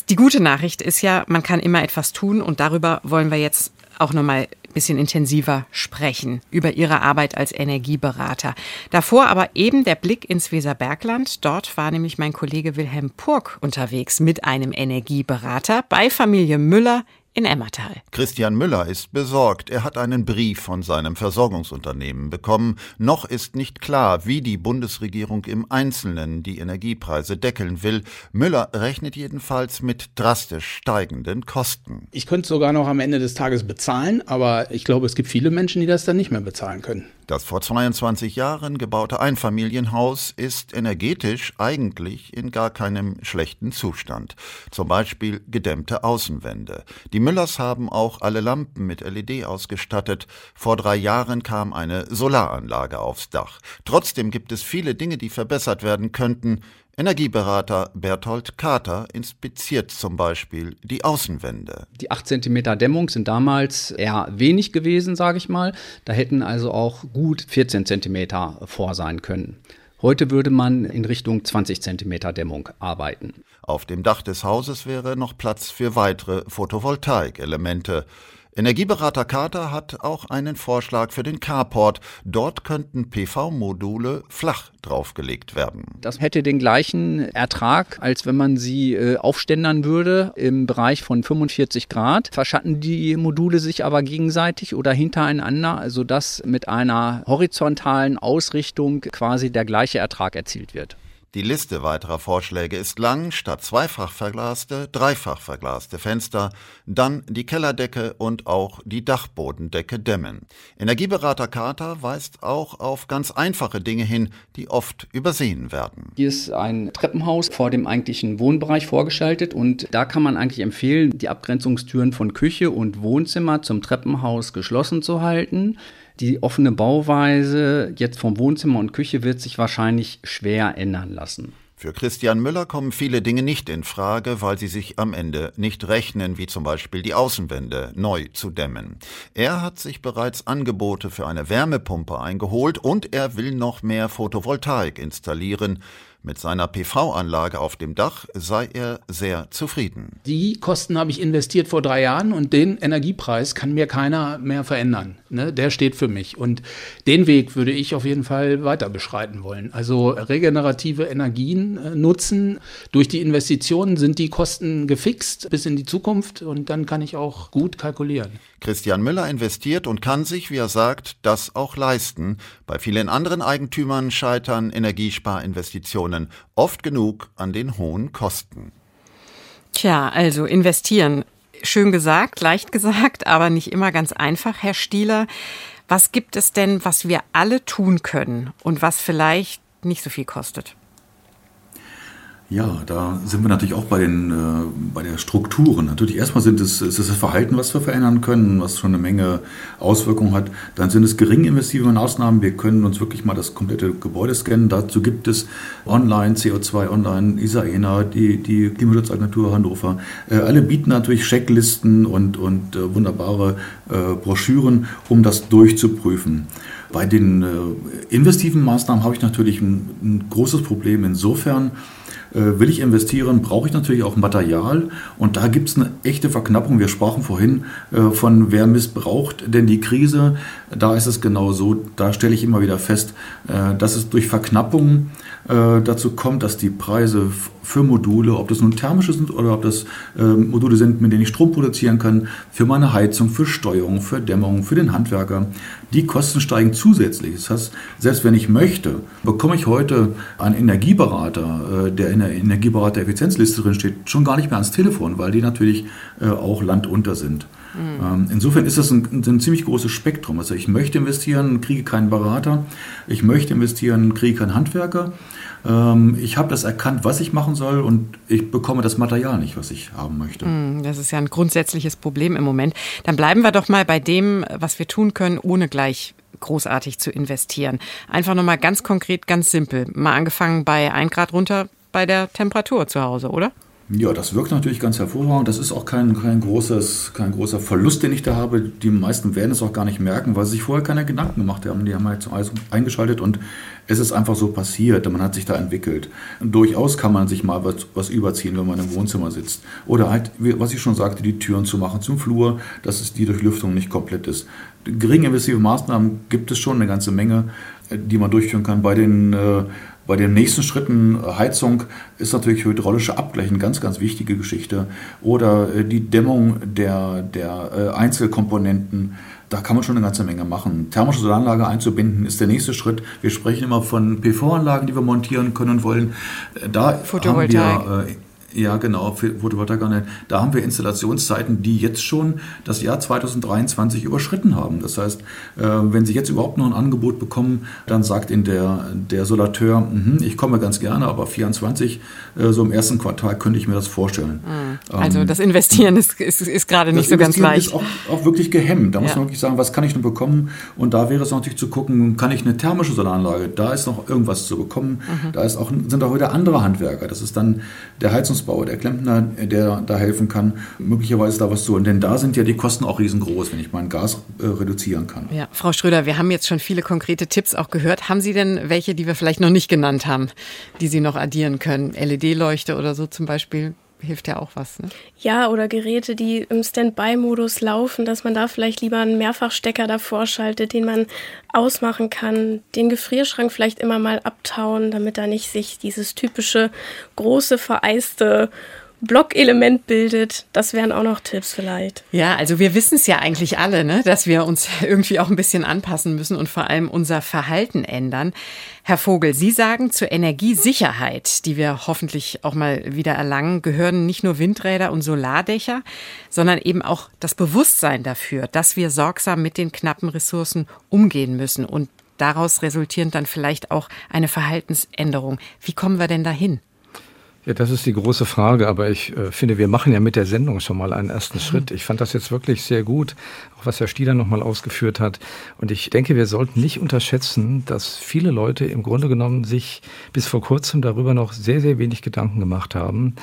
die gute Nachricht ist ja, man kann immer etwas tun und darüber wollen wir jetzt auch nochmal bisschen intensiver sprechen über Ihre Arbeit als Energieberater. Davor aber eben der Blick ins Weserbergland. Dort war nämlich mein Kollege Wilhelm Purk unterwegs mit einem Energieberater bei Familie Müller in Emmertal. Christian Müller ist besorgt. Er hat einen Brief von seinem Versorgungsunternehmen bekommen. Noch ist nicht klar, wie die Bundesregierung im Einzelnen die Energiepreise deckeln will. Müller rechnet jedenfalls mit drastisch steigenden Kosten. Ich könnte es sogar noch am Ende des Tages bezahlen, aber ich glaube, es gibt viele Menschen, die das dann nicht mehr bezahlen können. Das vor 22 Jahren gebaute Einfamilienhaus ist energetisch eigentlich in gar keinem schlechten Zustand. Zum Beispiel gedämmte Außenwände. Die Müllers haben auch alle Lampen mit LED ausgestattet. Vor drei Jahren kam eine Solaranlage aufs Dach. Trotzdem gibt es viele Dinge, die verbessert werden könnten. Energieberater Berthold Kater inspiziert zum Beispiel die Außenwände. Die 8 cm Dämmung sind damals eher wenig gewesen, sage ich mal. Da hätten also auch gut 14 cm vor sein können. Heute würde man in Richtung 20 cm Dämmung arbeiten. Auf dem Dach des Hauses wäre noch Platz für weitere Photovoltaikelemente. Energieberater Carter hat auch einen Vorschlag für den Carport. Dort könnten PV-Module flach draufgelegt werden. Das hätte den gleichen Ertrag, als wenn man sie äh, aufständern würde im Bereich von 45 Grad. Verschatten die Module sich aber gegenseitig oder hintereinander, sodass mit einer horizontalen Ausrichtung quasi der gleiche Ertrag erzielt wird. Die Liste weiterer Vorschläge ist lang, statt zweifach verglaste, dreifach verglaste Fenster, dann die Kellerdecke und auch die Dachbodendecke dämmen. Energieberater Carter weist auch auf ganz einfache Dinge hin, die oft übersehen werden. Hier ist ein Treppenhaus vor dem eigentlichen Wohnbereich vorgeschaltet und da kann man eigentlich empfehlen, die Abgrenzungstüren von Küche und Wohnzimmer zum Treppenhaus geschlossen zu halten. Die offene Bauweise jetzt vom Wohnzimmer und Küche wird sich wahrscheinlich schwer ändern lassen. Für Christian Müller kommen viele Dinge nicht in Frage, weil sie sich am Ende nicht rechnen, wie zum Beispiel die Außenwände neu zu dämmen. Er hat sich bereits Angebote für eine Wärmepumpe eingeholt und er will noch mehr Photovoltaik installieren. Mit seiner PV-Anlage auf dem Dach sei er sehr zufrieden. Die Kosten habe ich investiert vor drei Jahren und den Energiepreis kann mir keiner mehr verändern. Ne? Der steht für mich. Und den Weg würde ich auf jeden Fall weiter beschreiten wollen. Also regenerative Energien äh, nutzen. Durch die Investitionen sind die Kosten gefixt bis in die Zukunft und dann kann ich auch gut kalkulieren. Christian Müller investiert und kann sich, wie er sagt, das auch leisten. Bei vielen anderen Eigentümern scheitern Energiesparinvestitionen oft genug an den hohen Kosten. Tja, also investieren. Schön gesagt, leicht gesagt, aber nicht immer ganz einfach, Herr Stieler. Was gibt es denn, was wir alle tun können und was vielleicht nicht so viel kostet? Ja, da sind wir natürlich auch bei den, äh, bei der Strukturen. Natürlich erstmal sind es, ist es das Verhalten, was wir verändern können, was schon eine Menge Auswirkungen hat. Dann sind es gering investive Maßnahmen. Wir können uns wirklich mal das komplette Gebäude scannen. Dazu gibt es online, CO2 online, ISAENA, die, die Klimaschutzagentur Hannover. Äh, alle bieten natürlich Checklisten und, und äh, wunderbare äh, Broschüren, um das durchzuprüfen. Bei den äh, investiven Maßnahmen habe ich natürlich ein, ein großes Problem insofern, will ich investieren, brauche ich natürlich auch Material. Und da gibt es eine echte Verknappung. Wir sprachen vorhin äh, von, wer missbraucht denn die Krise. Da ist es genau so, da stelle ich immer wieder fest, äh, dass es durch Verknappung dazu kommt, dass die Preise für Module, ob das nun thermische sind oder ob das Module sind, mit denen ich Strom produzieren kann, für meine Heizung, für Steuerung, für Dämmung, für den Handwerker, die Kosten steigen zusätzlich. Das heißt, selbst wenn ich möchte, bekomme ich heute einen Energieberater, der in der Energieberater-Effizienzliste drin steht, schon gar nicht mehr ans Telefon, weil die natürlich äh, auch landunter sind. Mhm. insofern ist das ein, ein, ziemlich großes Spektrum. Also ich möchte investieren, kriege keinen Berater. Ich möchte investieren, kriege keinen Handwerker. Ähm, ich habe das erkannt, was ich machen soll und ich bekomme das Material nicht, was ich haben möchte. Hm, das ist ja ein grundsätzliches Problem im Moment. Dann bleiben wir doch mal bei dem, was wir tun können, ohne gleich großartig zu investieren. Einfach nochmal ganz konkret, ganz simpel. Mal angefangen bei 1 Grad runter, bei der Temperatur zu Hause, oder? Ja, das wirkt natürlich ganz hervorragend. Das ist auch kein, kein, großes, kein großer Verlust, den ich da habe. Die meisten werden es auch gar nicht merken, weil sie sich vorher keine Gedanken gemacht haben. Die haben halt zum Eis eingeschaltet und es ist einfach so passiert. Man hat sich da entwickelt. Durchaus kann man sich mal was, was überziehen, wenn man im Wohnzimmer sitzt. Oder halt, was ich schon sagte, die Türen zu machen zum Flur, dass die Durchlüftung nicht komplett ist. Gering investive Maßnahmen gibt es schon eine ganze Menge, die man durchführen kann. Bei den äh, bei den nächsten Schritten äh, Heizung ist natürlich hydraulische Abgleich eine ganz, ganz wichtige Geschichte. Oder äh, die Dämmung der, der äh, Einzelkomponenten. Da kann man schon eine ganze Menge machen. Thermische Solaranlage einzubinden ist der nächste Schritt. Wir sprechen immer von PV-Anlagen, die wir montieren können und wollen. Da haben wir ja, genau, für Photovoltaik. Da haben wir Installationszeiten, die jetzt schon das Jahr 2023 überschritten haben. Das heißt, äh, wenn Sie jetzt überhaupt noch ein Angebot bekommen, dann sagt Ihnen der, der Solateur, mhm, ich komme ganz gerne, aber 24, äh, so im ersten Quartal könnte ich mir das vorstellen. Mhm. Also ähm, das Investieren ist, ist, ist gerade nicht so ganz leicht. ist auch, auch wirklich gehemmt. Da muss ja. man wirklich sagen, was kann ich denn bekommen? Und da wäre es natürlich zu gucken, kann ich eine thermische Solaranlage? Da ist noch irgendwas zu bekommen. Mhm. Da ist auch, sind auch wieder andere Handwerker. Das ist dann der Heizungs Wohnungsbau, der Klempner, der da helfen kann, möglicherweise da was zu. Und denn da sind ja die Kosten auch riesengroß, wenn ich mein Gas äh, reduzieren kann. Ja, Frau Schröder, wir haben jetzt schon viele konkrete Tipps auch gehört. Haben Sie denn welche, die wir vielleicht noch nicht genannt haben, die Sie noch addieren können? LED-Leuchte oder so zum Beispiel? Hilft ja auch was. Ne? Ja, oder Geräte, die im Standby-Modus laufen, dass man da vielleicht lieber einen Mehrfachstecker davor schaltet, den man ausmachen kann, den Gefrierschrank vielleicht immer mal abtauen, damit da nicht sich dieses typische große vereiste Blockelement bildet. Das wären auch noch Tipps vielleicht. Ja, also wir wissen es ja eigentlich alle, ne, dass wir uns irgendwie auch ein bisschen anpassen müssen und vor allem unser Verhalten ändern. Herr Vogel, Sie sagen, zur Energiesicherheit, die wir hoffentlich auch mal wieder erlangen, gehören nicht nur Windräder und Solardächer, sondern eben auch das Bewusstsein dafür, dass wir sorgsam mit den knappen Ressourcen umgehen müssen und daraus resultierend dann vielleicht auch eine Verhaltensänderung. Wie kommen wir denn dahin? Ja, das ist die große Frage, aber ich äh, finde, wir machen ja mit der Sendung schon mal einen ersten mhm. Schritt. Ich fand das jetzt wirklich sehr gut, auch was Herr Stieler nochmal ausgeführt hat. Und ich denke, wir sollten nicht unterschätzen, dass viele Leute im Grunde genommen sich bis vor kurzem darüber noch sehr, sehr wenig Gedanken gemacht haben.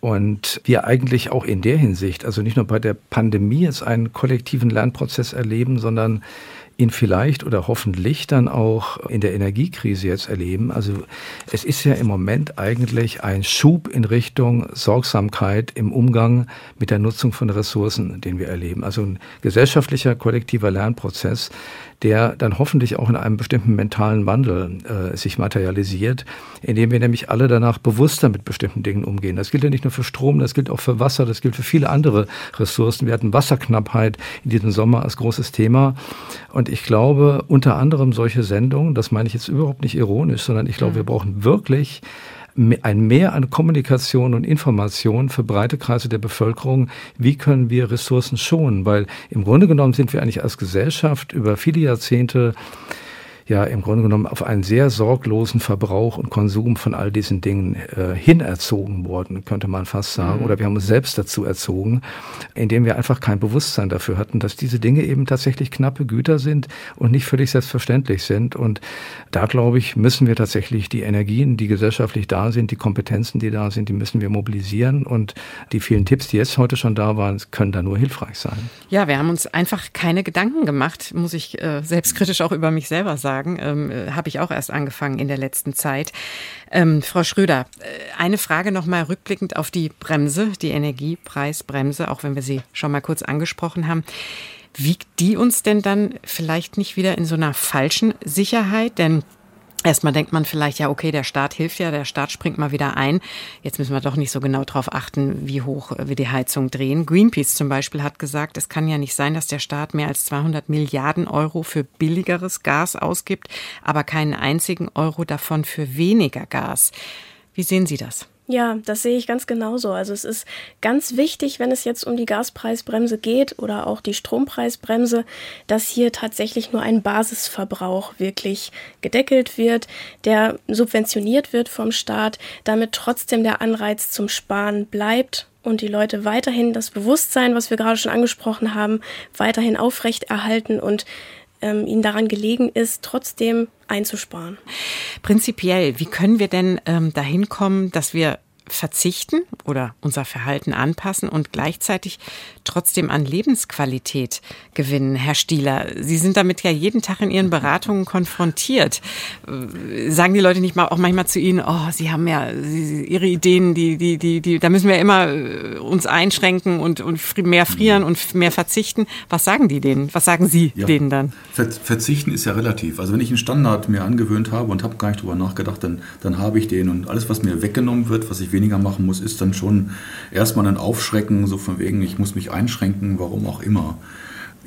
Und wir eigentlich auch in der Hinsicht, also nicht nur bei der Pandemie jetzt einen kollektiven Lernprozess erleben, sondern ihn vielleicht oder hoffentlich dann auch in der Energiekrise jetzt erleben. Also es ist ja im Moment eigentlich ein Schub in Richtung Sorgsamkeit im Umgang mit der Nutzung von Ressourcen, den wir erleben. Also ein gesellschaftlicher, kollektiver Lernprozess, der dann hoffentlich auch in einem bestimmten mentalen Wandel äh, sich materialisiert, indem wir nämlich alle danach bewusster mit bestimmten Dingen umgehen. Das gilt ja nicht nur für Strom, das gilt auch für Wasser, das gilt für viele andere Ressourcen. Wir hatten Wasserknappheit in diesem Sommer als großes Thema. Und ich glaube, unter anderem solche Sendungen, das meine ich jetzt überhaupt nicht ironisch, sondern ich glaube, wir brauchen wirklich ein Mehr an Kommunikation und Information für breite Kreise der Bevölkerung. Wie können wir Ressourcen schonen? Weil im Grunde genommen sind wir eigentlich als Gesellschaft über viele Jahrzehnte ja im Grunde genommen auf einen sehr sorglosen Verbrauch und Konsum von all diesen Dingen äh, hinerzogen worden, könnte man fast sagen. Mhm. Oder wir haben uns selbst dazu erzogen, indem wir einfach kein Bewusstsein dafür hatten, dass diese Dinge eben tatsächlich knappe Güter sind und nicht völlig selbstverständlich sind. Und da, glaube ich, müssen wir tatsächlich die Energien, die gesellschaftlich da sind, die Kompetenzen, die da sind, die müssen wir mobilisieren. Und die vielen Tipps, die jetzt heute schon da waren, können da nur hilfreich sein. Ja, wir haben uns einfach keine Gedanken gemacht, muss ich äh, selbstkritisch auch über mich selber sagen sagen. Ähm, äh, Habe ich auch erst angefangen in der letzten Zeit. Ähm, Frau Schröder, äh, eine Frage noch mal rückblickend auf die Bremse, die Energiepreisbremse, auch wenn wir sie schon mal kurz angesprochen haben. Wiegt die uns denn dann vielleicht nicht wieder in so einer falschen Sicherheit? Denn Erstmal denkt man vielleicht, ja, okay, der Staat hilft ja, der Staat springt mal wieder ein. Jetzt müssen wir doch nicht so genau darauf achten, wie hoch wir die Heizung drehen. Greenpeace zum Beispiel hat gesagt, es kann ja nicht sein, dass der Staat mehr als 200 Milliarden Euro für billigeres Gas ausgibt, aber keinen einzigen Euro davon für weniger Gas. Wie sehen Sie das? Ja, das sehe ich ganz genauso. Also es ist ganz wichtig, wenn es jetzt um die Gaspreisbremse geht oder auch die Strompreisbremse, dass hier tatsächlich nur ein Basisverbrauch wirklich gedeckelt wird, der subventioniert wird vom Staat, damit trotzdem der Anreiz zum Sparen bleibt und die Leute weiterhin das Bewusstsein, was wir gerade schon angesprochen haben, weiterhin aufrechterhalten und ähm, ihnen daran gelegen ist, trotzdem einzusparen. Prinzipiell, wie können wir denn ähm, dahin kommen, dass wir verzichten oder unser Verhalten anpassen und gleichzeitig trotzdem an Lebensqualität gewinnen, Herr Stieler. Sie sind damit ja jeden Tag in Ihren Beratungen konfrontiert. Äh, sagen die Leute nicht mal auch manchmal zu Ihnen, oh, Sie haben ja Ihre Ideen, die, die, die, die, da müssen wir immer äh, uns einschränken und, und mehr frieren und mehr verzichten. Was sagen die denen? Was sagen Sie ja, denen dann? Verzichten ist ja relativ. Also wenn ich einen Standard mir angewöhnt habe und habe gar nicht drüber nachgedacht, dann, dann habe ich den und alles, was mir weggenommen wird, was ich weniger machen muss, ist dann schon erstmal ein Aufschrecken, so von wegen, ich muss mich einschränken, warum auch immer.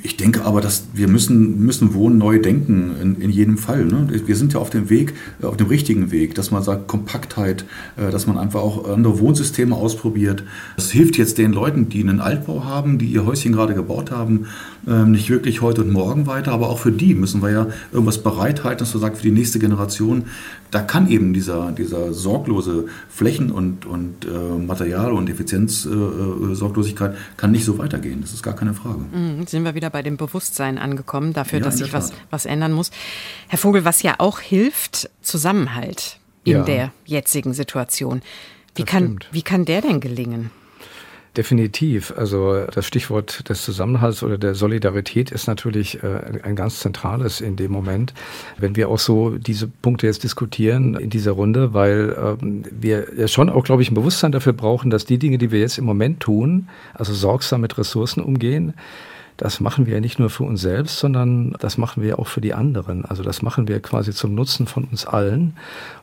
Ich denke aber, dass wir müssen, müssen Wohnen neu denken, in, in jedem Fall. Ne? Wir sind ja auf dem Weg, äh, auf dem richtigen Weg, dass man sagt, Kompaktheit, äh, dass man einfach auch andere Wohnsysteme ausprobiert. Das hilft jetzt den Leuten, die einen Altbau haben, die ihr Häuschen gerade gebaut haben, ähm, nicht wirklich heute und morgen weiter, aber auch für die müssen wir ja irgendwas bereithalten, dass man sagt, für die nächste Generation, da kann eben dieser, dieser sorglose Flächen- und, und äh, Material- und Effizienzsorglosigkeit äh, kann nicht so weitergehen. Das ist gar keine Frage. Mhm, sind wir wieder bei dem Bewusstsein angekommen, dafür, ja, dass sich was, was ändern muss. Herr Vogel, was ja auch hilft, Zusammenhalt in ja. der jetzigen Situation. Wie kann, wie kann der denn gelingen? Definitiv. Also das Stichwort des Zusammenhalts oder der Solidarität ist natürlich äh, ein ganz zentrales in dem Moment, wenn wir auch so diese Punkte jetzt diskutieren in dieser Runde, weil ähm, wir ja schon auch, glaube ich, ein Bewusstsein dafür brauchen, dass die Dinge, die wir jetzt im Moment tun, also sorgsam mit Ressourcen umgehen, das machen wir ja nicht nur für uns selbst, sondern das machen wir auch für die anderen. Also das machen wir quasi zum Nutzen von uns allen.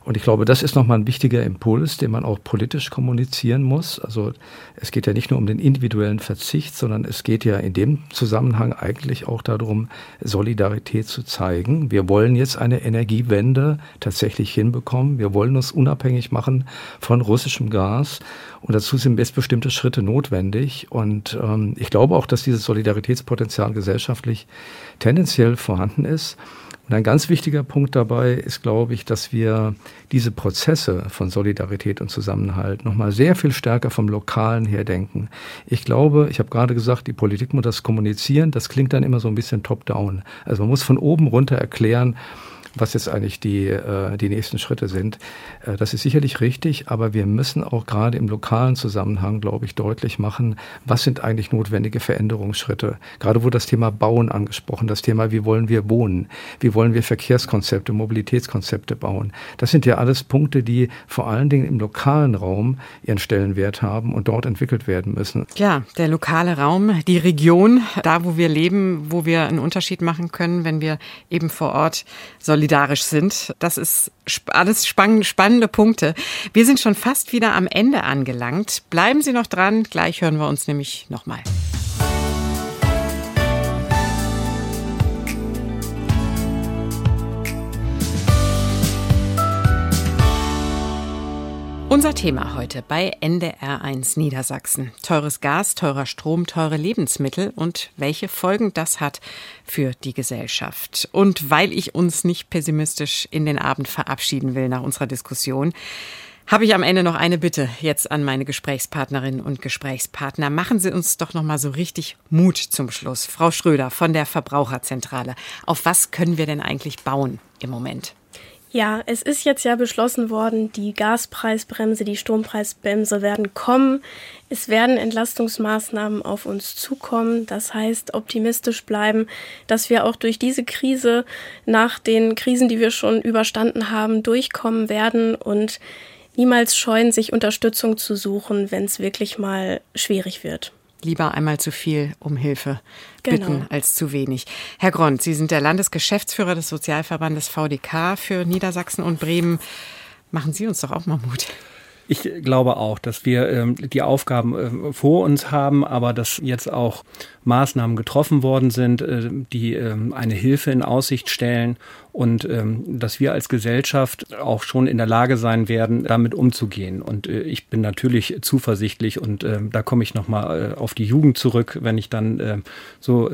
Und ich glaube, das ist nochmal ein wichtiger Impuls, den man auch politisch kommunizieren muss. Also es geht ja nicht nur um den individuellen Verzicht, sondern es geht ja in dem Zusammenhang eigentlich auch darum, Solidarität zu zeigen. Wir wollen jetzt eine Energiewende tatsächlich hinbekommen. Wir wollen uns unabhängig machen von russischem Gas. Und dazu sind bestimmte Schritte notwendig. Und ähm, ich glaube auch, dass dieses Solidaritätspotenzial gesellschaftlich tendenziell vorhanden ist. Und ein ganz wichtiger Punkt dabei ist, glaube ich, dass wir diese Prozesse von Solidarität und Zusammenhalt nochmal sehr viel stärker vom Lokalen her denken. Ich glaube, ich habe gerade gesagt, die Politik muss das kommunizieren. Das klingt dann immer so ein bisschen top-down. Also man muss von oben runter erklären, was jetzt eigentlich die, äh, die nächsten Schritte sind. Äh, das ist sicherlich richtig, aber wir müssen auch gerade im lokalen Zusammenhang, glaube ich, deutlich machen, was sind eigentlich notwendige Veränderungsschritte. Gerade wurde das Thema Bauen angesprochen, das Thema, wie wollen wir wohnen, wie wollen wir Verkehrskonzepte, Mobilitätskonzepte bauen. Das sind ja alles Punkte, die vor allen Dingen im lokalen Raum ihren Stellenwert haben und dort entwickelt werden müssen. Ja, der lokale Raum, die Region, da wo wir leben, wo wir einen Unterschied machen können, wenn wir eben vor Ort solidarisch solidarisch sind. Das ist alles spannende Punkte. Wir sind schon fast wieder am Ende angelangt. Bleiben Sie noch dran, gleich hören wir uns nämlich nochmal. Unser Thema heute bei NDR1 Niedersachsen. Teures Gas, teurer Strom, teure Lebensmittel und welche Folgen das hat für die Gesellschaft. Und weil ich uns nicht pessimistisch in den Abend verabschieden will nach unserer Diskussion, habe ich am Ende noch eine Bitte jetzt an meine Gesprächspartnerinnen und Gesprächspartner. Machen Sie uns doch noch mal so richtig Mut zum Schluss. Frau Schröder von der Verbraucherzentrale. Auf was können wir denn eigentlich bauen im Moment? Ja, es ist jetzt ja beschlossen worden, die Gaspreisbremse, die Strompreisbremse werden kommen. Es werden Entlastungsmaßnahmen auf uns zukommen. Das heißt, optimistisch bleiben, dass wir auch durch diese Krise nach den Krisen, die wir schon überstanden haben, durchkommen werden und niemals scheuen, sich Unterstützung zu suchen, wenn es wirklich mal schwierig wird. Lieber einmal zu viel um Hilfe bitten genau. als zu wenig. Herr Grond, Sie sind der Landesgeschäftsführer des Sozialverbandes VDK für Niedersachsen und Bremen. Machen Sie uns doch auch mal Mut. Ich glaube auch, dass wir ähm, die Aufgaben äh, vor uns haben, aber dass jetzt auch Maßnahmen getroffen worden sind, äh, die äh, eine Hilfe in Aussicht stellen und ähm, dass wir als Gesellschaft auch schon in der Lage sein werden, damit umzugehen. Und äh, ich bin natürlich zuversichtlich und äh, da komme ich nochmal äh, auf die Jugend zurück, wenn ich dann so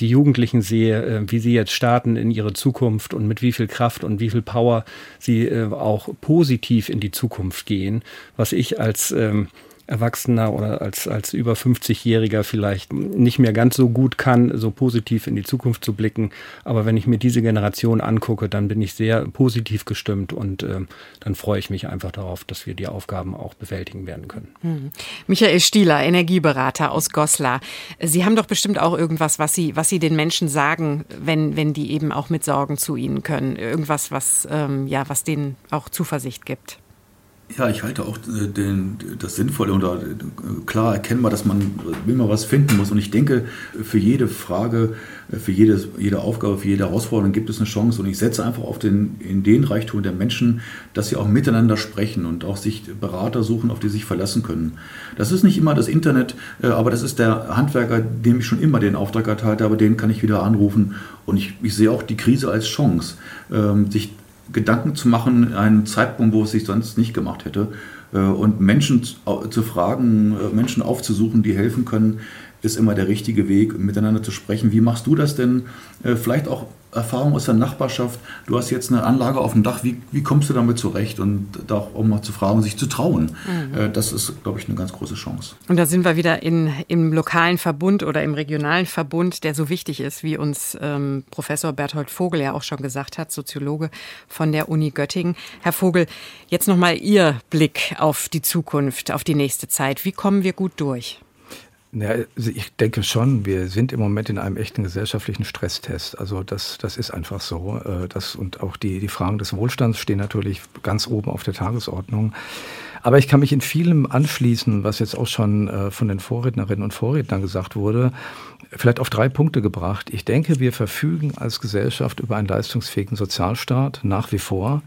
die Jugendlichen sehe, wie sie jetzt starten in ihre Zukunft und mit wie viel Kraft und wie viel Power sie auch positiv in die Zukunft gehen, was ich als ähm, Erwachsener oder als, als über 50-Jähriger vielleicht nicht mehr ganz so gut kann, so positiv in die Zukunft zu blicken. Aber wenn ich mir diese Generation angucke, dann bin ich sehr positiv gestimmt und äh, dann freue ich mich einfach darauf, dass wir die Aufgaben auch bewältigen werden können. Hm. Michael Stieler, Energieberater aus Goslar. Sie haben doch bestimmt auch irgendwas, was Sie, was Sie den Menschen sagen, wenn, wenn die eben auch mit Sorgen zu Ihnen können. Irgendwas, was, ähm, ja, was denen auch Zuversicht gibt. Ja, ich halte auch äh, den, das Sinnvolle oder äh, klar erkennbar, dass man immer was finden muss. Und ich denke, für jede Frage, äh, für jede, jede Aufgabe, für jede Herausforderung gibt es eine Chance. Und ich setze einfach auf den, in den Reichtum der Menschen, dass sie auch miteinander sprechen und auch sich Berater suchen, auf die sie sich verlassen können. Das ist nicht immer das Internet, aber das ist der Handwerker, dem ich schon immer den Auftrag erteilt habe, den kann ich wieder anrufen. Und ich, ich sehe auch die Krise als Chance, ähm, sich Gedanken zu machen in einem Zeitpunkt, wo es sich sonst nicht gemacht hätte. Äh, und Menschen zu fragen, äh, Menschen aufzusuchen, die helfen können, ist immer der richtige Weg, miteinander zu sprechen. Wie machst du das denn? Äh, vielleicht auch Erfahrung aus der Nachbarschaft. Du hast jetzt eine Anlage auf dem Dach. Wie, wie kommst du damit zurecht? Und da auch mal zu fragen, sich zu trauen. Mhm. Äh, das ist, glaube ich, eine ganz große Chance. Und da sind wir wieder in, im lokalen Verbund oder im regionalen Verbund, der so wichtig ist, wie uns ähm, Professor Berthold Vogel ja auch schon gesagt hat, Soziologe von der Uni Göttingen. Herr Vogel, jetzt nochmal Ihr Blick auf die Zukunft, auf die nächste Zeit. Wie kommen wir gut durch? Ja, also ich denke schon, wir sind im Moment in einem echten gesellschaftlichen Stresstest. Also das, das ist einfach so. Äh, das, und auch die, die Fragen des Wohlstands stehen natürlich ganz oben auf der Tagesordnung. Aber ich kann mich in vielem anschließen, was jetzt auch schon äh, von den Vorrednerinnen und Vorrednern gesagt wurde, vielleicht auf drei Punkte gebracht. Ich denke, wir verfügen als Gesellschaft über einen leistungsfähigen Sozialstaat nach wie vor.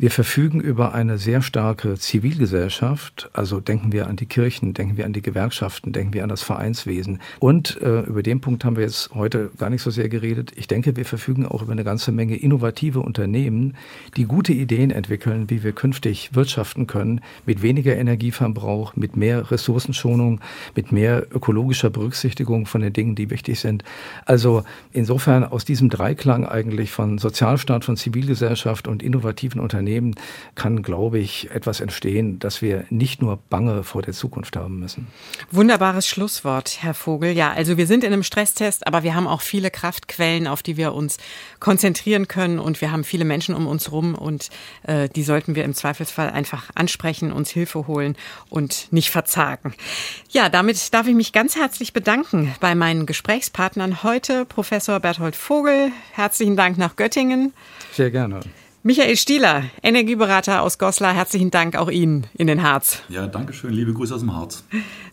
Wir verfügen über eine sehr starke Zivilgesellschaft. Also denken wir an die Kirchen, denken wir an die Gewerkschaften, denken wir an das Vereinswesen. Und äh, über den Punkt haben wir jetzt heute gar nicht so sehr geredet. Ich denke, wir verfügen auch über eine ganze Menge innovative Unternehmen, die gute Ideen entwickeln, wie wir künftig wirtschaften können, mit weniger Energieverbrauch, mit mehr Ressourcenschonung, mit mehr ökologischer Berücksichtigung von den Dingen, die wichtig sind. Also insofern aus diesem Dreiklang eigentlich von Sozialstaat, von Zivilgesellschaft und innovativen Unternehmen Unternehmen kann, glaube ich, etwas entstehen, dass wir nicht nur Bange vor der Zukunft haben müssen. Wunderbares Schlusswort, Herr Vogel. Ja, also wir sind in einem Stresstest, aber wir haben auch viele Kraftquellen, auf die wir uns konzentrieren können und wir haben viele Menschen um uns herum und äh, die sollten wir im Zweifelsfall einfach ansprechen, uns Hilfe holen und nicht verzagen. Ja, damit darf ich mich ganz herzlich bedanken bei meinen Gesprächspartnern heute, Professor Berthold Vogel. Herzlichen Dank nach Göttingen. Sehr gerne. Michael Stieler, Energieberater aus Goslar, herzlichen Dank auch Ihnen in den Harz. Ja, danke schön. Liebe Grüße aus dem Harz.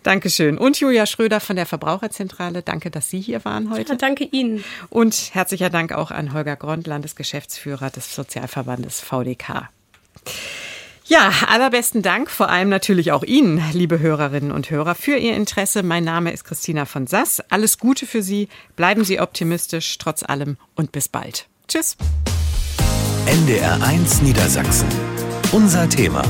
Dankeschön. Und Julia Schröder von der Verbraucherzentrale. Danke, dass Sie hier waren heute. Ja, danke Ihnen. Und herzlicher Dank auch an Holger Grond, Landesgeschäftsführer des Sozialverbandes VDK. Ja, allerbesten Dank, vor allem natürlich auch Ihnen, liebe Hörerinnen und Hörer, für Ihr Interesse. Mein Name ist Christina von Sass. Alles Gute für Sie. Bleiben Sie optimistisch, trotz allem und bis bald. Tschüss. NDR1 Niedersachsen. Unser Thema.